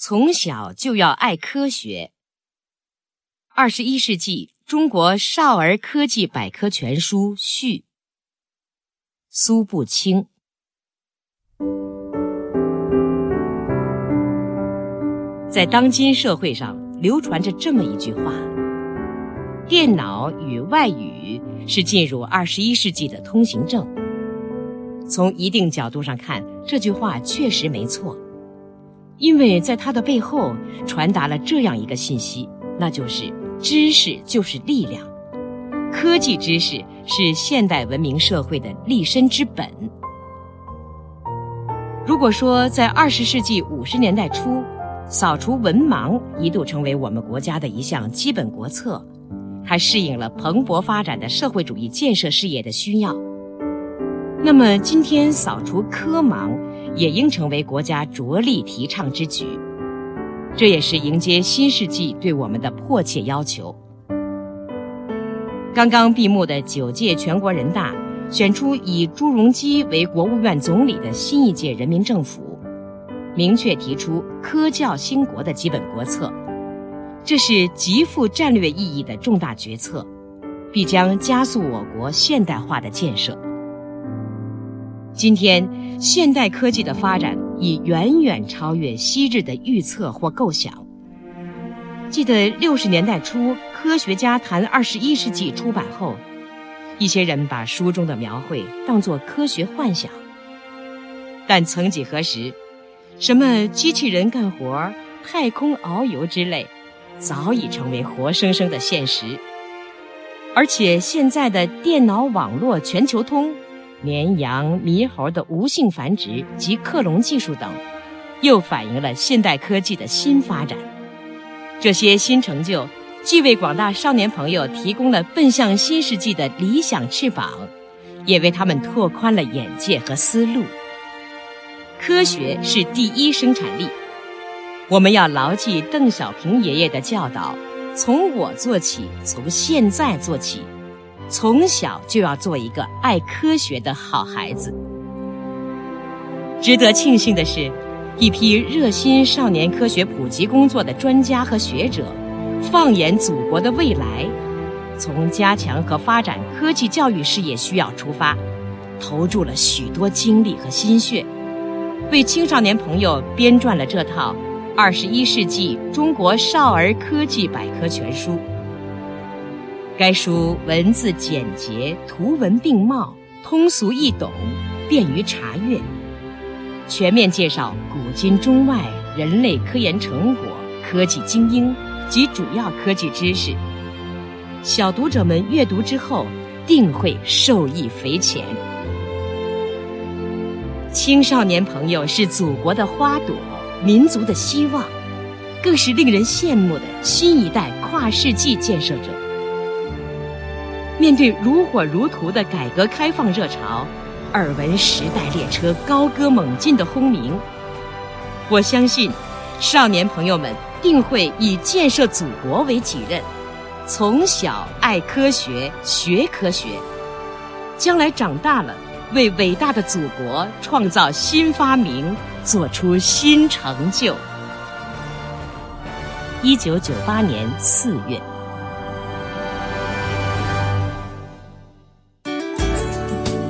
从小就要爱科学。二十一世纪中国少儿科技百科全书序。苏步青。在当今社会上流传着这么一句话：“电脑与外语是进入二十一世纪的通行证。”从一定角度上看，这句话确实没错，因为在它的背后传达了这样一个信息，那就是知识就是力量，科技知识是现代文明社会的立身之本。如果说在二十世纪五十年代初，扫除文盲一度成为我们国家的一项基本国策，它适应了蓬勃发展的社会主义建设事业的需要。那么，今天扫除科盲也应成为国家着力提倡之举。这也是迎接新世纪对我们的迫切要求。刚刚闭幕的九届全国人大选出以朱镕基为国务院总理的新一届人民政府，明确提出“科教兴国”的基本国策，这是极富战略意义的重大决策，必将加速我国现代化的建设。今天，现代科技的发展已远远超越昔日的预测或构想。记得六十年代初，《科学家谈二十一世纪》出版后，一些人把书中的描绘当作科学幻想。但曾几何时，什么机器人干活、太空遨游之类，早已成为活生生的现实。而且，现在的电脑网络全球通。绵羊、猕猴的无性繁殖及克隆技术等，又反映了现代科技的新发展。这些新成就，既为广大少年朋友提供了奔向新世纪的理想翅膀，也为他们拓宽了眼界和思路。科学是第一生产力，我们要牢记邓小平爷爷的教导：从我做起，从现在做起。从小就要做一个爱科学的好孩子。值得庆幸的是，一批热心少年科学普及工作的专家和学者，放眼祖国的未来，从加强和发展科技教育事业需要出发，投注了许多精力和心血，为青少年朋友编撰了这套《二十一世纪中国少儿科技百科全书》。该书文字简洁，图文并茂，通俗易懂，便于查阅，全面介绍古今中外人类科研成果、科技精英及主要科技知识。小读者们阅读之后，定会受益匪浅。青少年朋友是祖国的花朵，民族的希望，更是令人羡慕的新一代跨世纪建设者。面对如火如荼的改革开放热潮，耳闻时代列车高歌猛进的轰鸣，我相信，少年朋友们定会以建设祖国为己任，从小爱科学、学科学，将来长大了，为伟大的祖国创造新发明，做出新成就。一九九八年四月。